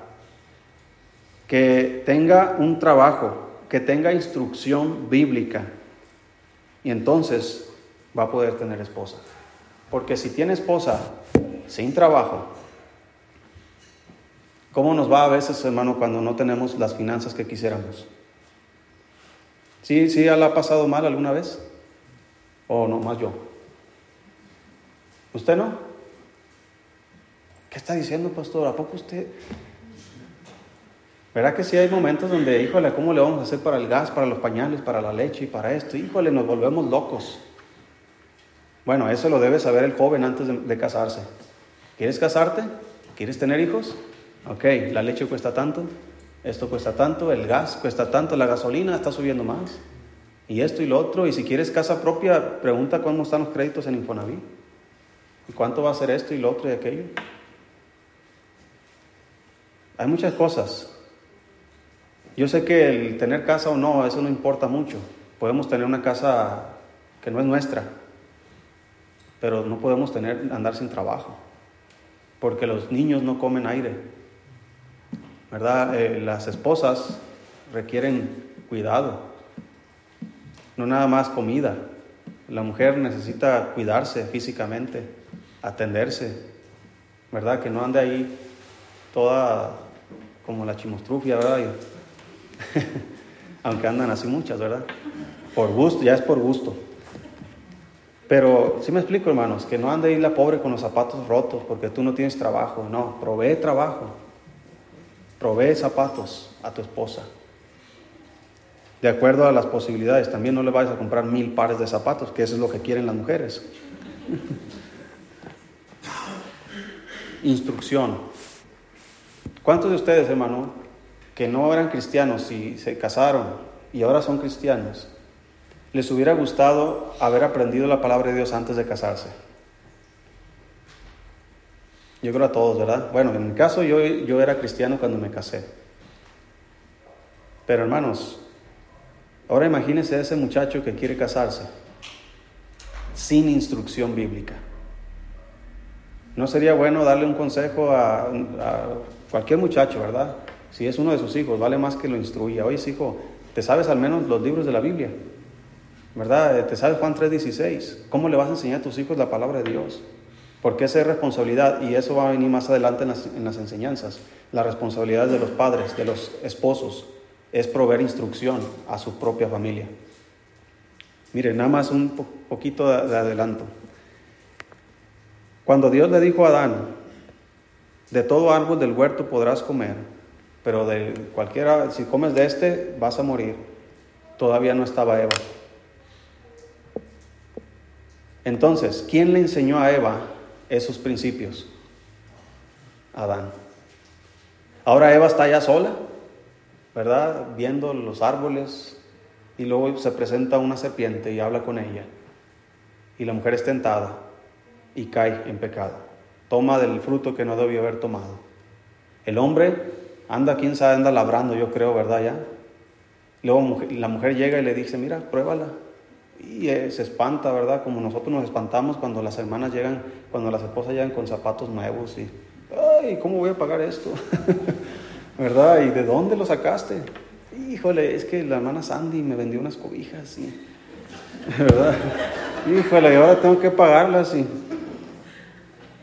Que tenga un trabajo, que tenga instrucción bíblica. Y entonces va a poder tener esposa. Porque si tiene esposa sin trabajo, ¿Cómo nos va a veces, hermano, cuando no tenemos las finanzas que quisiéramos? ¿Sí, sí, la ha pasado mal alguna vez? ¿O no, más yo? ¿Usted no? ¿Qué está diciendo, pastor? ¿A poco usted? ¿Verdad que sí hay momentos donde, híjole, ¿cómo le vamos a hacer para el gas, para los pañales, para la leche y para esto? Híjole, nos volvemos locos. Bueno, eso lo debe saber el joven antes de, de casarse. ¿Quieres casarte? ¿Quieres tener hijos? Ok, la leche cuesta tanto, esto cuesta tanto, el gas cuesta tanto, la gasolina está subiendo más, y esto y lo otro, y si quieres casa propia, pregunta cómo están los créditos en Infonavit, y cuánto va a ser esto y lo otro y aquello. Hay muchas cosas. Yo sé que el tener casa o no, eso no importa mucho. Podemos tener una casa que no es nuestra, pero no podemos tener, andar sin trabajo, porque los niños no comen aire. ¿Verdad? Eh, las esposas requieren cuidado, no nada más comida. La mujer necesita cuidarse físicamente, atenderse, ¿verdad? Que no ande ahí toda como la chimostrufia, ¿verdad? Aunque andan así muchas, ¿verdad? Por gusto, ya es por gusto. Pero sí me explico, hermanos, que no ande ahí la pobre con los zapatos rotos porque tú no tienes trabajo. No, provee trabajo. Provee zapatos a tu esposa. De acuerdo a las posibilidades, también no le vayas a comprar mil pares de zapatos, que eso es lo que quieren las mujeres. Instrucción. ¿Cuántos de ustedes, hermano, que no eran cristianos y se casaron y ahora son cristianos, les hubiera gustado haber aprendido la palabra de Dios antes de casarse? Yo creo a todos, ¿verdad? Bueno, en mi caso yo, yo era cristiano cuando me casé. Pero hermanos, ahora imagínense a ese muchacho que quiere casarse sin instrucción bíblica. ¿No sería bueno darle un consejo a, cualquier muchacho, verdad? Si es uno de sus hijos, vale más que lo instruya. Oye, hijo, te sabes al menos los libros de la Biblia, ¿verdad? Te sabes Juan 3:16. ¿Cómo le vas a enseñar a tus hijos la palabra de Dios? Porque esa es responsabilidad y eso va a venir más adelante en las, en las enseñanzas. La responsabilidad de los padres, de los esposos, es proveer instrucción a su propia familia. Mire, nada más un poquito de, de adelanto. Cuando Dios le dijo a Adán, de todo árbol del huerto podrás comer, pero de cualquiera, si comes de este, vas a morir. Todavía no estaba Eva. Entonces, ¿quién le enseñó a Eva esos principios? Adán. Ahora Eva está ya sola, ¿verdad? Viendo los árboles y luego se presenta una serpiente y habla con ella. Y la mujer es tentada y cae en pecado. Toma del fruto que no debió haber tomado. El hombre anda, quién sabe, anda labrando, yo creo, ¿verdad? Ya. Luego la mujer llega y le dice, mira, pruébala. Y eh, se espanta, ¿verdad? Como nosotros nos espantamos cuando las hermanas llegan, cuando las esposas llegan con zapatos nuevos y, ay, ¿cómo voy a pagar esto? ¿Verdad? ¿Y de dónde lo sacaste? Híjole, es que la hermana Sandy me vendió unas cobijas y, ¿verdad? Híjole, y ahora tengo que pagarlas y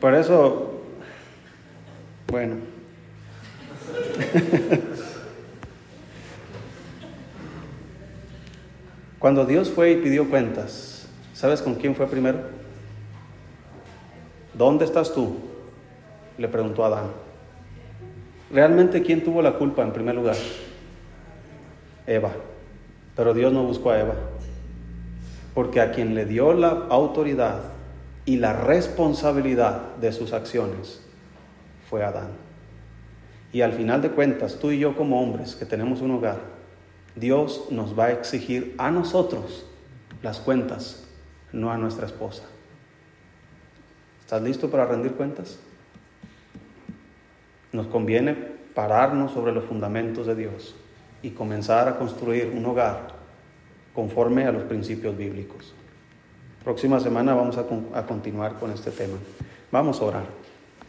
por eso, bueno. Cuando Dios fue y pidió cuentas, ¿sabes con quién fue primero? ¿Dónde estás tú? Le preguntó Adán. ¿Realmente quién tuvo la culpa en primer lugar? Eva. Pero Dios no buscó a Eva. Porque a quien le dio la autoridad y la responsabilidad de sus acciones fue Adán. Y al final de cuentas, tú y yo como hombres que tenemos un hogar, Dios nos va a exigir a nosotros las cuentas, no a nuestra esposa. ¿Estás listo para rendir cuentas? Nos conviene pararnos sobre los fundamentos de Dios y comenzar a construir un hogar conforme a los principios bíblicos. Próxima semana vamos a, a continuar con este tema. Vamos a orar.